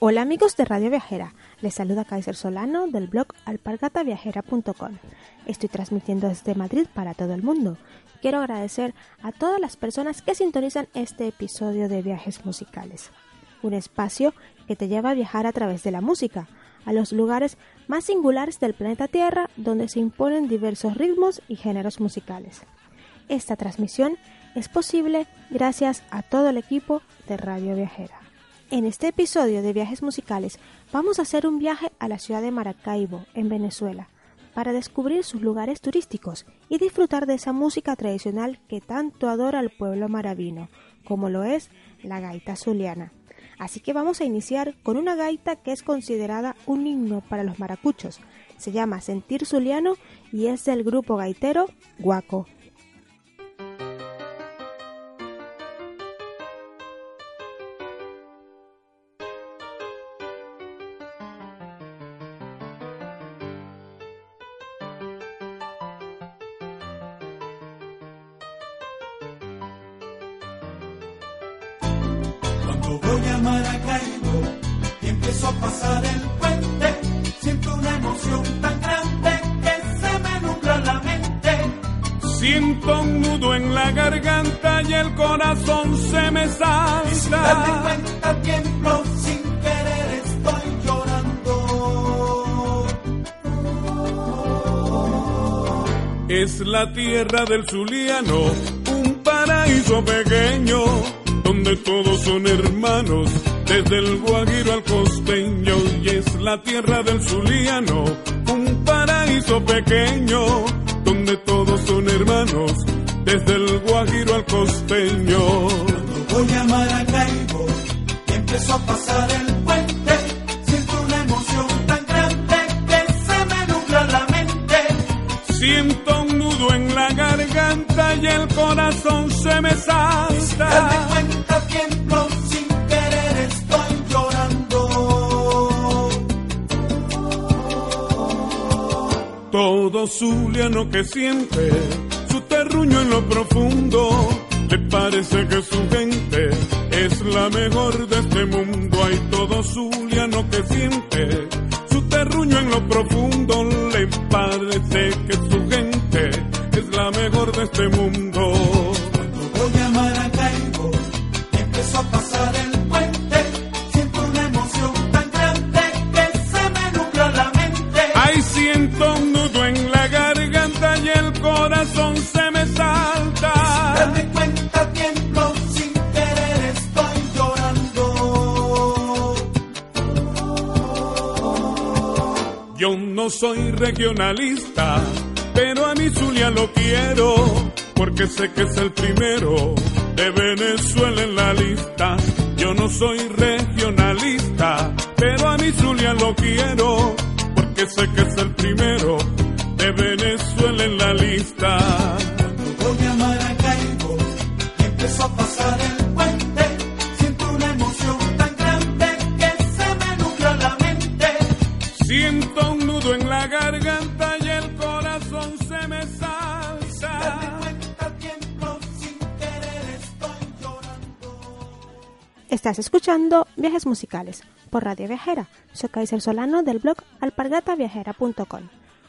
Hola amigos de Radio Viajera, les saluda Kaiser Solano del blog alpargataviajera.com. Estoy transmitiendo desde Madrid para todo el mundo. Quiero agradecer a todas las personas que sintonizan este episodio de Viajes Musicales, un espacio que te lleva a viajar a través de la música, a los lugares más singulares del planeta Tierra donde se imponen diversos ritmos y géneros musicales. Esta transmisión es posible gracias a todo el equipo de Radio Viajera. En este episodio de Viajes Musicales vamos a hacer un viaje a la ciudad de Maracaibo, en Venezuela, para descubrir sus lugares turísticos y disfrutar de esa música tradicional que tanto adora el pueblo maravino, como lo es la gaita zuliana. Así que vamos a iniciar con una gaita que es considerada un himno para los maracuchos. Se llama Sentir Zuliano y es del grupo gaitero Guaco. A pasar el puente, siento una emoción tan grande que se me nubla la mente. Siento un nudo en la garganta y el corazón se me Y sin darme salta. cuenta tiemblo, sin querer estoy llorando. Es la tierra del Zuliano, un paraíso pequeño, donde todos son hermanos, desde el Guajiro al costeño. Y es la tierra del Zuliano, un paraíso pequeño, donde todos son hermanos, desde el Guajiro al costeño. Cuando voy a Maracaibo y empiezo a pasar el puente, siento una emoción tan grande que se me nubla la mente. Siento un nudo en la garganta y el corazón se me Darme Todo zuliano que siente su terruño en lo profundo, le parece que su gente es la mejor de este mundo. Hay todo zuliano que siente su terruño en lo profundo, le parece que su gente es la mejor de este mundo. Regionalista, pero a mi Zulia lo quiero, porque sé que es el primero de Venezuela en la lista. Yo no soy regionalista, pero a mi Zulia lo quiero, porque sé que es el primero de Venezuela en la lista. Cuando voy a Maracaibo y empiezo a pasar el Estás escuchando Viajes Musicales por Radio Viajera. Soy Kaiser Solano del blog alpargataviajera.com.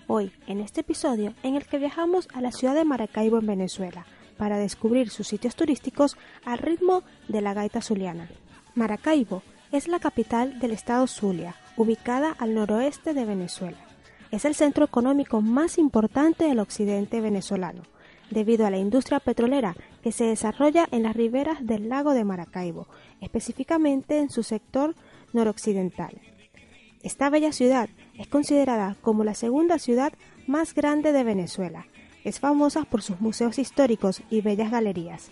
Hoy, en este episodio, en el que viajamos a la ciudad de Maracaibo en Venezuela para descubrir sus sitios turísticos al ritmo de la gaita zuliana. Maracaibo es la capital del estado Zulia, ubicada al noroeste de Venezuela. Es el centro económico más importante del occidente venezolano, debido a la industria petrolera que se desarrolla en las riberas del lago de Maracaibo, específicamente en su sector noroccidental. Esta bella ciudad es considerada como la segunda ciudad más grande de Venezuela Es famosa por sus museos históricos y bellas galerías.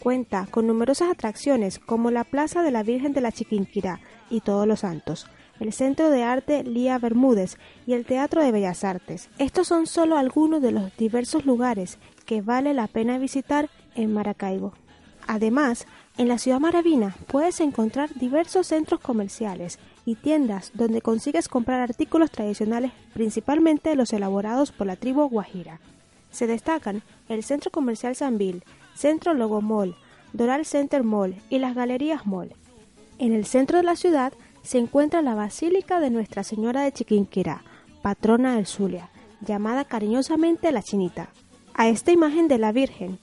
Cuenta con numerosas atracciones como la Plaza de la Virgen de la Chiquinquirá y Todos los Santos, el Centro de Arte Lía Bermúdez y el Teatro de Bellas Artes. Estos son solo algunos de los diversos lugares que vale la pena visitar en Maracaibo. Además, en la ciudad maravina puedes encontrar diversos centros comerciales y tiendas donde consigues comprar artículos tradicionales, principalmente los elaborados por la tribu Guajira. Se destacan el Centro Comercial Sanvil, Centro Logo Mall, Doral Center Mall y las Galerías Mall. En el centro de la ciudad se encuentra la Basílica de Nuestra Señora de Chiquinquirá, patrona del Zulia, llamada cariñosamente la Chinita. A esta imagen de la Virgen,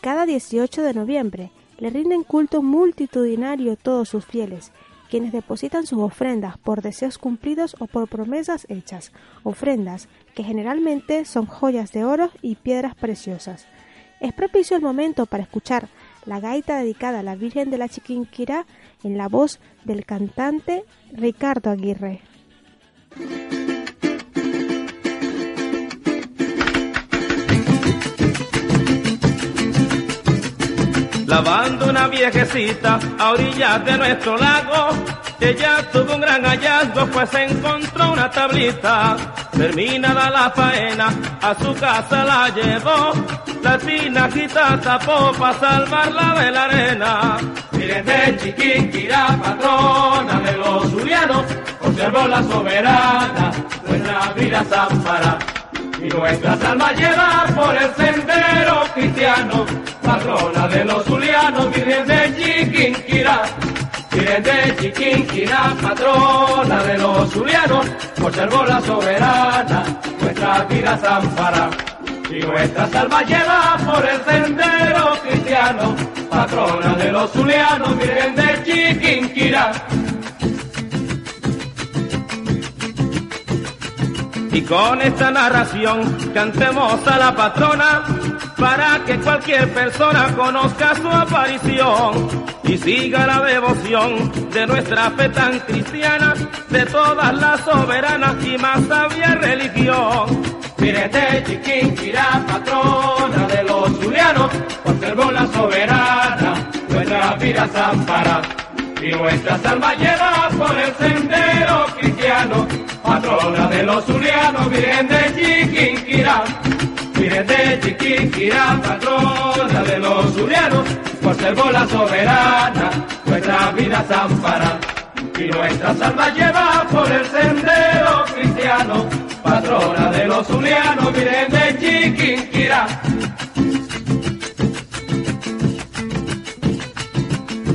cada 18 de noviembre le rinden culto multitudinario todos sus fieles, quienes depositan sus ofrendas por deseos cumplidos o por promesas hechas, ofrendas que generalmente son joyas de oro y piedras preciosas. Es propicio el momento para escuchar la gaita dedicada a la Virgen de la Chiquinquirá en la voz del cantante Ricardo Aguirre. Lavando una viejecita a orillas de nuestro lago, ella tuvo un gran hallazgo, pues encontró una tablita. Terminada la faena, a su casa la llevó, la tinajita tapó para salvarla de la arena. Miren de Chiquinquirá, patrona de los zulianos, observó la soberana, nuestra vida zampara. Y nuestras almas lleva por el sendero cristiano, patrona de los zulianos, Virgen de Chiquinquirá. Virgen de Chiquinquirá, patrona de los zulianos, observó la soberana, nuestra vida zampara. Y nuestras almas lleva por el sendero cristiano, patrona de los zulianos, Virgen de Chiquinquirá. Y con esta narración cantemos a la patrona para que cualquier persona conozca su aparición y siga la devoción de nuestra fe tan cristiana, de todas las soberanas y más sabia religión. Mírete Chiquinquirá, patrona de los zulianos, conservó la soberana, nuestra vida zampara. Y nuestras almas lleva por el sendero cristiano, patrona de los zulianos, Virgen de Chiquinquirá. Virgen de Chiquinquirá, patrona de los zulianos, conservó la soberana, nuestra vida zampara. Y nuestras almas lleva por el sendero cristiano, patrona de los zulianos, Virgen de Chiquinquirá.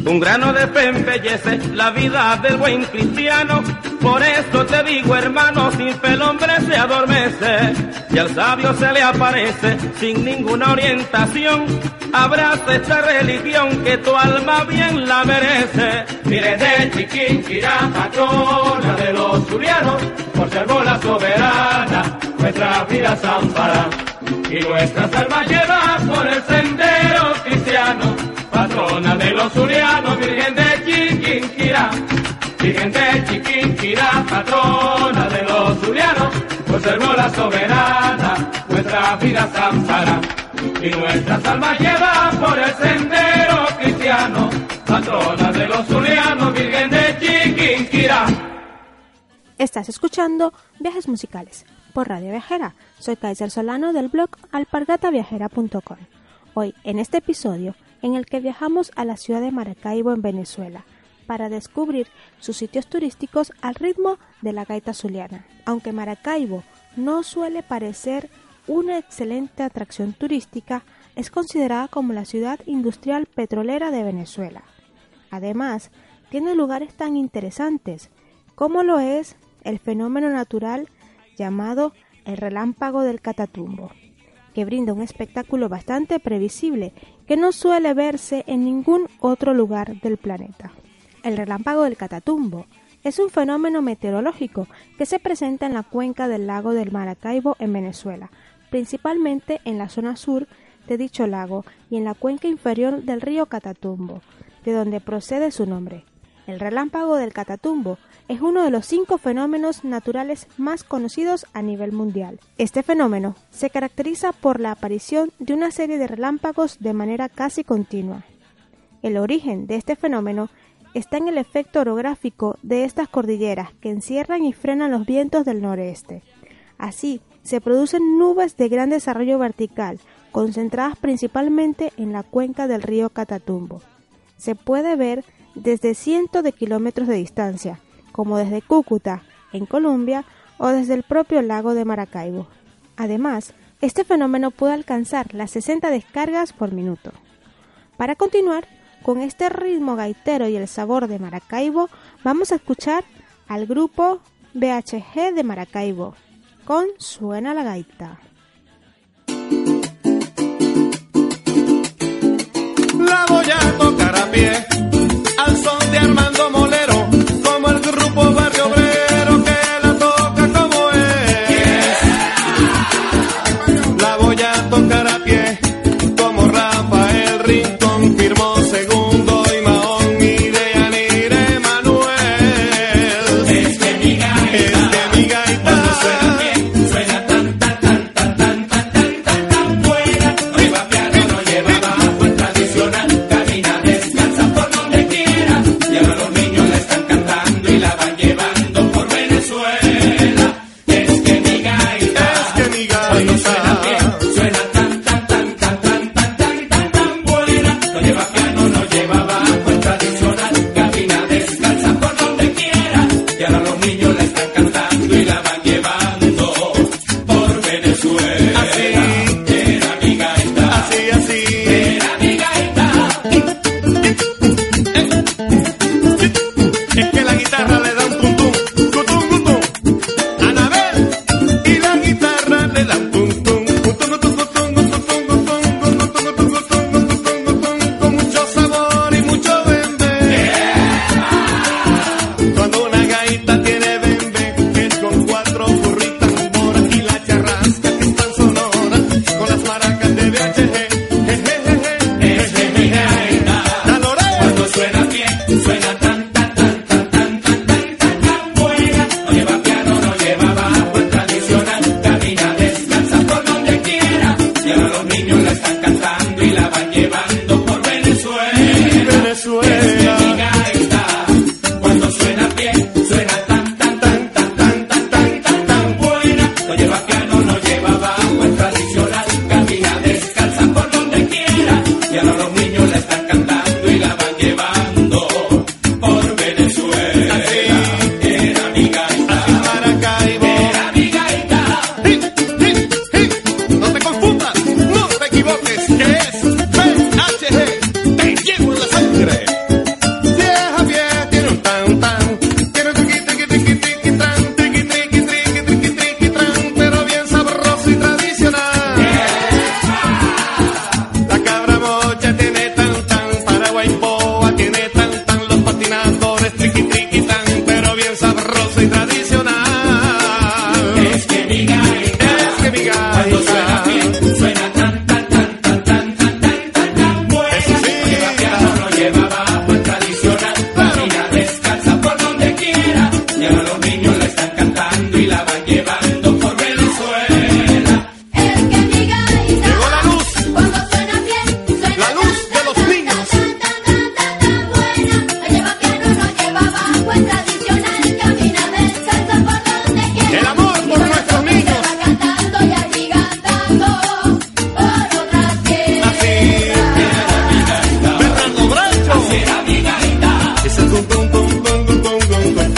Un grano de fe embellece la vida del buen cristiano. Por eso te digo, hermano, sin fe el hombre se adormece. Y al sabio se le aparece sin ninguna orientación. Abraza esta religión que tu alma bien la merece. Mire de Chiquinquirá, patrona de los zulianos, conservó la soberana, nuestra vida zampara. Y nuestras almas lleva por el sendero cristiano patrona de los zulianos, Virgen de Chiquinquirá. Virgen de Chiquinquirá, patrona de los zulianos, conservó la soberana, nuestra vida zampara. Y nuestras almas lleva por el sendero cristiano, patrona de los zulianos, Virgen de Chiquinquirá. Estás escuchando Viajes Musicales por Radio Viajera. Soy Kaiser Solano del blog alpargataviajera.com. Hoy, en este episodio, en el que viajamos a la ciudad de Maracaibo en Venezuela para descubrir sus sitios turísticos al ritmo de la gaita zuliana. Aunque Maracaibo no suele parecer una excelente atracción turística, es considerada como la ciudad industrial petrolera de Venezuela. Además, tiene lugares tan interesantes como lo es el fenómeno natural llamado el relámpago del Catatumbo, que brinda un espectáculo bastante previsible que no suele verse en ningún otro lugar del planeta. El relámpago del Catatumbo es un fenómeno meteorológico que se presenta en la cuenca del lago del Maracaibo en Venezuela, principalmente en la zona sur de dicho lago y en la cuenca inferior del río Catatumbo, de donde procede su nombre. El relámpago del Catatumbo es uno de los cinco fenómenos naturales más conocidos a nivel mundial. Este fenómeno se caracteriza por la aparición de una serie de relámpagos de manera casi continua. El origen de este fenómeno está en el efecto orográfico de estas cordilleras que encierran y frenan los vientos del noreste. Así, se producen nubes de gran desarrollo vertical, concentradas principalmente en la cuenca del río Catatumbo. Se puede ver desde cientos de kilómetros de distancia como desde Cúcuta, en Colombia, o desde el propio lago de Maracaibo. Además, este fenómeno puede alcanzar las 60 descargas por minuto. Para continuar, con este ritmo gaitero y el sabor de Maracaibo, vamos a escuchar al grupo BHG de Maracaibo con Suena la gaita. La voy a tocar a pie al son de Armando Mola.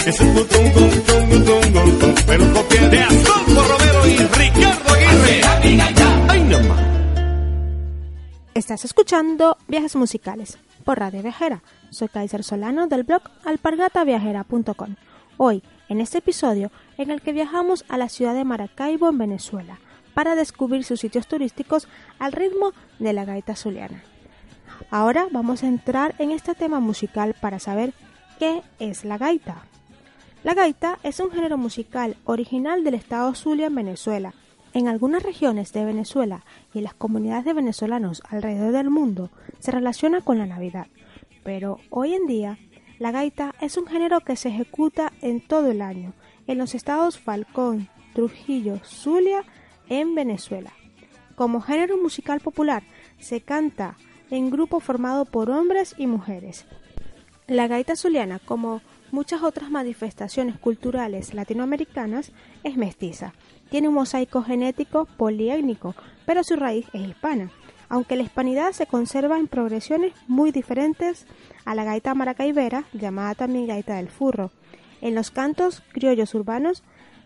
Es un butungo, tungo, tungo, pero copia de Astolfo Romero y Ricardo Aguirre. ¡Ay, no Estás escuchando Viajes Musicales por Radio Viajera. Soy Kaiser Solano del blog alpargataviajera.com. Hoy, en este episodio, en el que viajamos a la ciudad de Maracaibo, en Venezuela, para descubrir sus sitios turísticos al ritmo de la gaita zuliana. Ahora vamos a entrar en este tema musical para saber qué es la gaita. La gaita es un género musical original del estado Zulia en Venezuela. En algunas regiones de Venezuela y en las comunidades de venezolanos alrededor del mundo se relaciona con la Navidad, pero hoy en día la gaita es un género que se ejecuta en todo el año en los estados Falcón, Trujillo, Zulia, en Venezuela. Como género musical popular, se canta en grupo formado por hombres y mujeres. La gaita zuliana, como muchas otras manifestaciones culturales latinoamericanas, es mestiza. Tiene un mosaico genético poliétnico, pero su raíz es hispana, aunque la hispanidad se conserva en progresiones muy diferentes a la gaita maracaibera, llamada también gaita del furro, en los cantos criollos urbanos,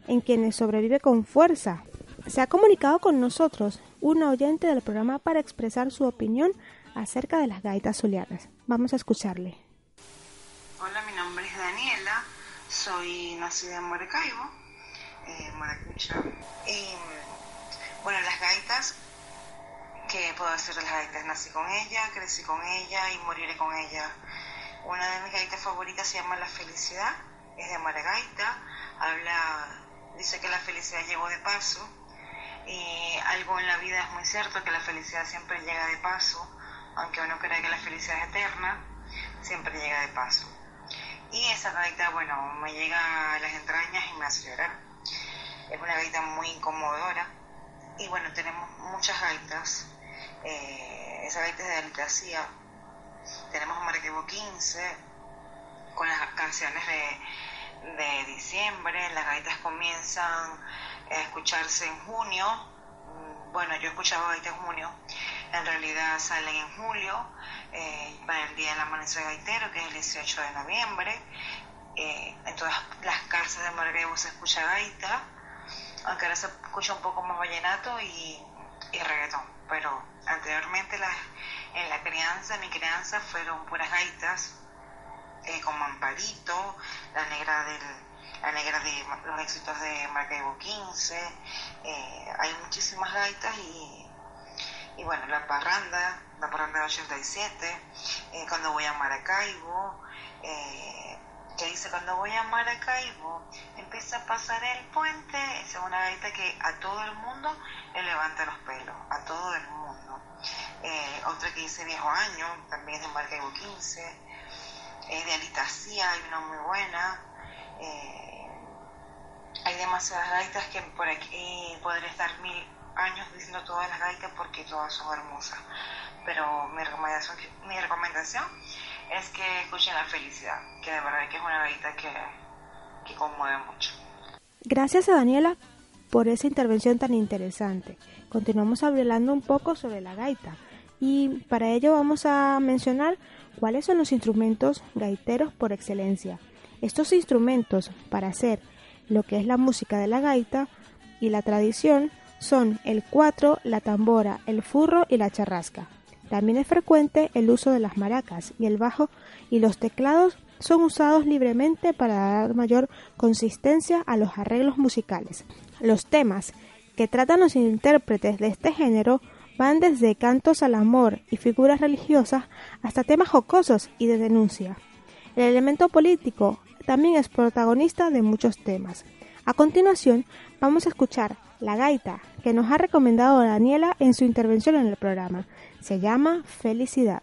en quienes sobrevive con fuerza. Se ha comunicado con nosotros una oyente del programa para expresar su opinión acerca de las gaitas zulianas. Vamos a escucharle. Hola, mi nombre es Daniela, soy nacida en Maracaibo, eh, Maracucha. Y bueno, las gaitas, ¿qué puedo decir de las gaitas? Nací con ella, crecí con ella y moriré con ella. Una de mis gaitas favoritas se llama La Felicidad, es de Maragaita, habla, dice que la felicidad llegó de paso. Y algo en la vida es muy cierto, que la felicidad siempre llega de paso, aunque uno crea que la felicidad es eterna, siempre llega de paso. Y esa gaita, bueno, me llega a las entrañas y me hace llorar. Es una gaita muy incomodora. Y bueno, tenemos muchas gaitas. Eh, esa gaita es de Altacía. Tenemos Maracaibo 15, con las canciones de, de diciembre. Las gaitas comienzan a escucharse en junio. Mm, Bueno, yo he escuchado gaitas en junio. En realidad salen en julio eh, para el Día del Amanecer Gaitero, que es el 18 de noviembre. Eh, en todas las casas de Maracaibo se escucha gaita, aunque ahora se escucha un poco más vallenato y, y reggaetón. Pero anteriormente las, en la crianza, mi crianza, fueron puras gaitas, eh, como Amparito, la negra del la negra de los éxitos de Maracaibo 15, eh, hay muchísimas gaitas y, y bueno, la parranda, la parranda de 87, eh, cuando voy a Maracaibo, eh, que dice cuando voy a Maracaibo, empieza a pasar el puente, es una gaita que a todo el mundo le levanta los pelos, a todo el mundo. Eh, otra que dice viejo año, también es de Maracaibo 15, eh, de Alitacía hay una muy buena, eh, hay demasiadas gaitas que por aquí podría estar mil años diciendo todas las gaitas porque todas son hermosas. Pero mi recomendación, mi recomendación es que escuchen La Felicidad, que de verdad que es una gaita que, que conmueve mucho. Gracias a Daniela por esa intervención tan interesante. Continuamos hablando un poco sobre la gaita y para ello vamos a mencionar cuáles son los instrumentos gaiteros por excelencia. Estos instrumentos para hacer lo que es la música de la gaita y la tradición son el cuatro, la tambora, el furro y la charrasca. También es frecuente el uso de las maracas y el bajo y los teclados son usados libremente para dar mayor consistencia a los arreglos musicales. Los temas que tratan los intérpretes de este género van desde cantos al amor y figuras religiosas hasta temas jocosos y de denuncia. El elemento político también es protagonista de muchos temas. A continuación, vamos a escuchar La Gaita, que nos ha recomendado Daniela en su intervención en el programa. Se llama Felicidad.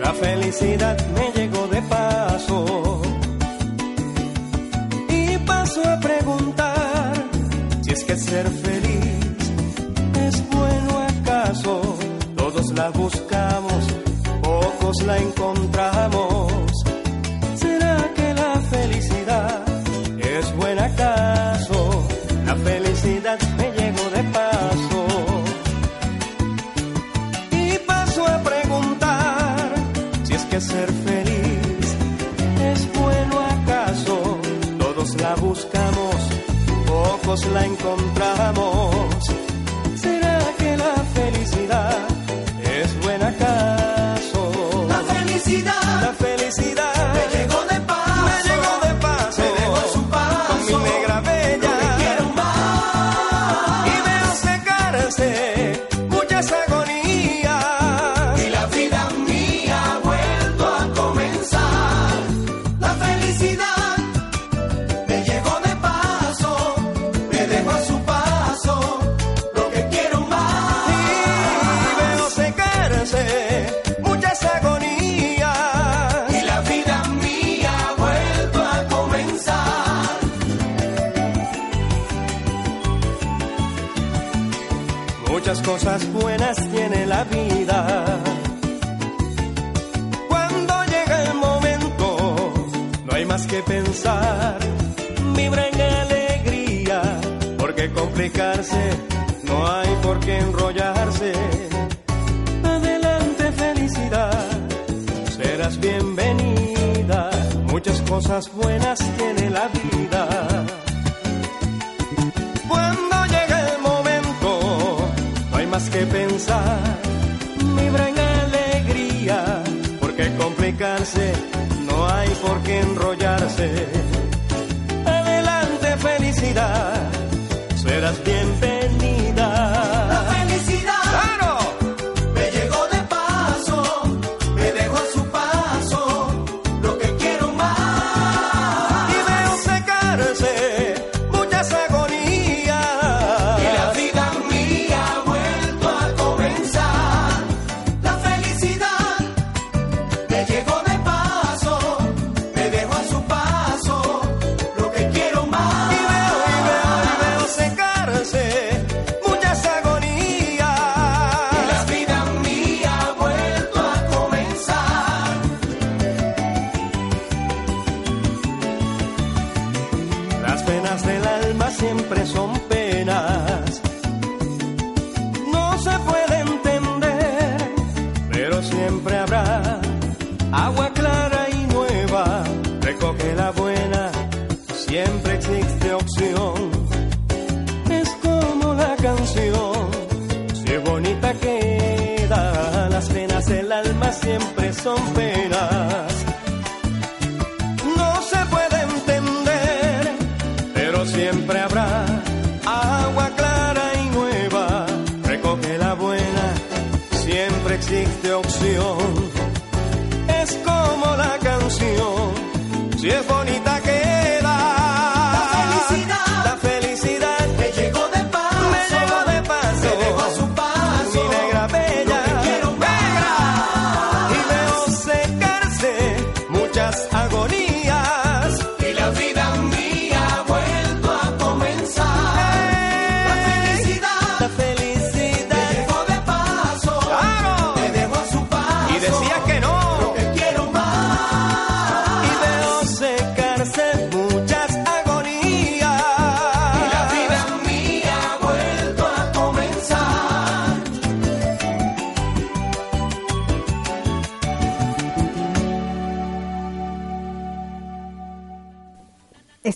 La felicidad me llegó de paso y paso a preguntar si es que ser feliz la buscamos, pocos la encontramos. ¿Será que la felicidad es buena acaso? La felicidad me llegó de paso y paso a preguntar si es que ser feliz es bueno acaso. Todos la buscamos, pocos la encontramos. Cuando llega el momento, no hay más que pensar. Vibra en alegría, porque complicarse, no hay por qué enrollarse.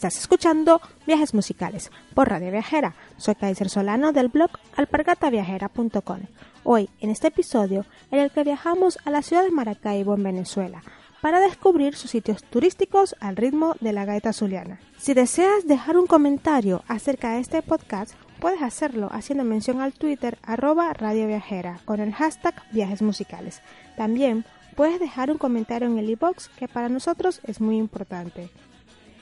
Estás escuchando Viajes Musicales por Radio Viajera. Soy Kaiser Solano del blog alpargataviajera.com. Hoy, en este episodio, en el que viajamos a la ciudad de Maracaibo, en Venezuela, para descubrir sus sitios turísticos al ritmo de la gaita zuliana. Si deseas dejar un comentario acerca de este podcast, puedes hacerlo haciendo mención al Twitter arroba Radio Viajera con el hashtag Viajes Musicales. También puedes dejar un comentario en el iBox que para nosotros es muy importante.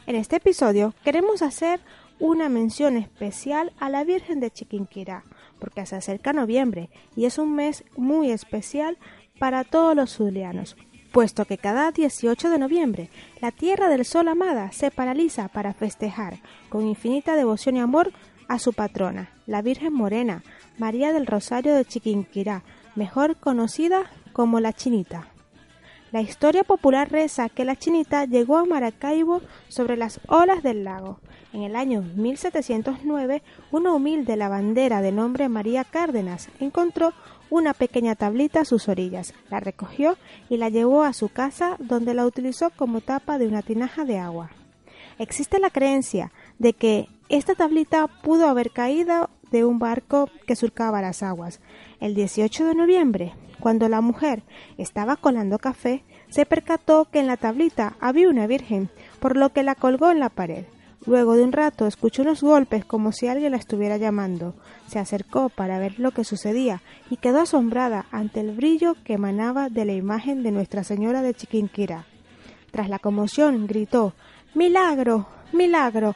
En este episodio queremos hacer una mención especial a la Virgen de Chiquinquirá, porque se acerca noviembre y es un mes muy especial para todos los zulianos, puesto que cada 18 de noviembre la Tierra del Sol amada se paraliza para festejar con infinita devoción y amor a su patrona, la Virgen Morena, María del Rosario de Chiquinquirá, mejor conocida como la Chinita. La historia popular reza que la chinita llegó a Maracaibo sobre las olas del lago. En el año 1709, una humilde lavandera de nombre María Cárdenas encontró una pequeña tablita a sus orillas, la recogió y la llevó a su casa donde la utilizó como tapa de una tinaja de agua. Existe la creencia de que esta tablita pudo haber caído de un barco que surcaba las aguas. El 18 de noviembre, cuando la mujer estaba colando café, se percató que en la tablita había una virgen, por lo que la colgó en la pared. Luego de un rato escuchó unos golpes como si alguien la estuviera llamando. Se acercó para ver lo que sucedía y quedó asombrada ante el brillo que emanaba de la imagen de Nuestra Señora de Chiquinquirá. Tras la conmoción gritó Milagro. Milagro.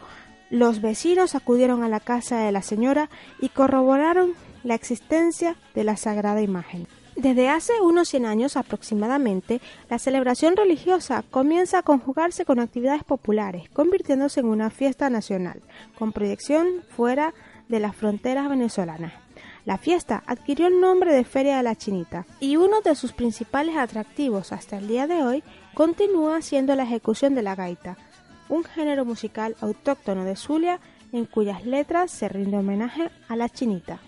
Los vecinos acudieron a la casa de la señora y corroboraron la existencia de la sagrada imagen. Desde hace unos 100 años aproximadamente, la celebración religiosa comienza a conjugarse con actividades populares, convirtiéndose en una fiesta nacional, con proyección fuera de las fronteras venezolanas. La fiesta adquirió el nombre de Feria de la Chinita y uno de sus principales atractivos hasta el día de hoy continúa siendo la ejecución de la gaita, un género musical autóctono de Zulia en cuyas letras se rinde homenaje a la chinita.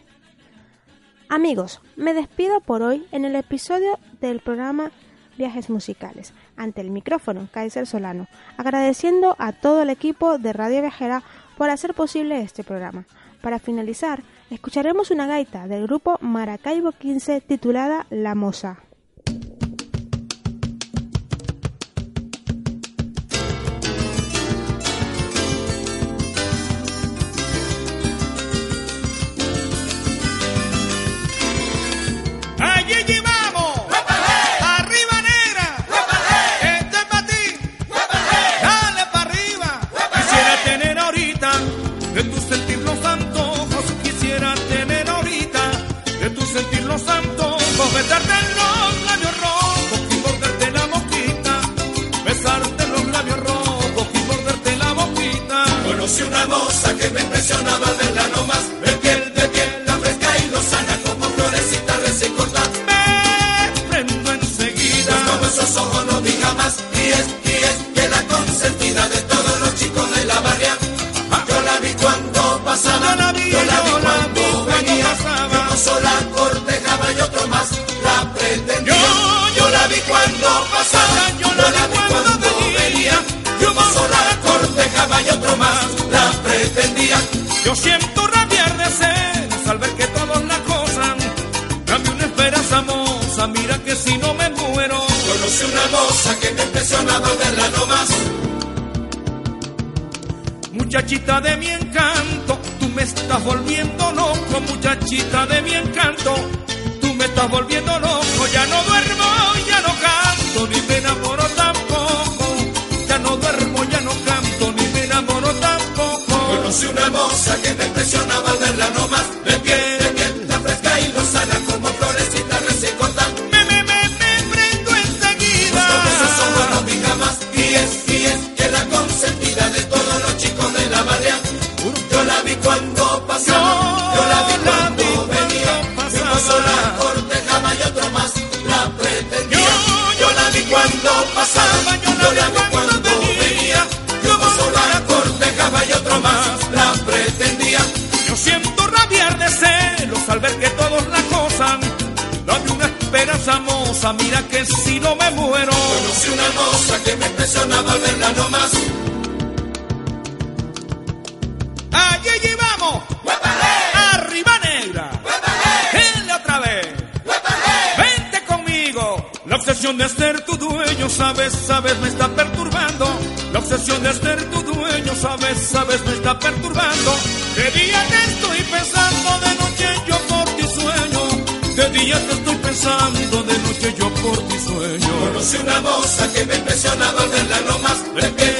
Amigos, me despido por hoy en el episodio del programa Viajes Musicales. Ante el micrófono, Kaiser Solano, agradeciendo a todo el equipo de Radio Viajera por hacer posible este programa. Para finalizar, escucharemos una gaita del grupo Maracaibo 15 titulada La Moza. Sentir los antojos. Besarte en los labios rojos y morderte la boquita. Besarte en los labios rojos y morderte la boquita. Conocí una moza que me impresionaba verla nomás. De piel, de piel, la fresca y lozana como florecita recién cortada. Me prendo enseguida. Como esos ojos no vi jamás. Y es, La vi cuando pasaba. Yo la vi cuando venía. Yo sola cortejaba y otro más la pretendía. Yo siento rabiar de celos al ver que todos la acosan. Dame una esperanza moza, mira que si no me muero. Conocí una moza que me impresionaba verla nomás. Muchachita de mi encanto, tú me estás volviendo loco, muchachita de mi encanto, tú me estás volviendo loco, ya no duermo, no ni me enamoro tampoco, ya no duermo, ya no canto, ni me enamoro tampoco. Conocí una moza que me impresionaba al verla nomás, moza, mira que si no me muero. Conocí una moza que me impresionaba al verla nomás. Allí llevamos. Arriba negra. Dile otra vez. Vente conmigo. La obsesión de ser tu dueño, sabes, sabes, me está perturbando. La obsesión de ser tu dueño, sabes, sabes, me está perturbando. De día te estoy pensando, de noche yo por ti sueño. De día te estoy pensando, de noche yo por ti sueño. Conocí una moza que me impresionaba verla. De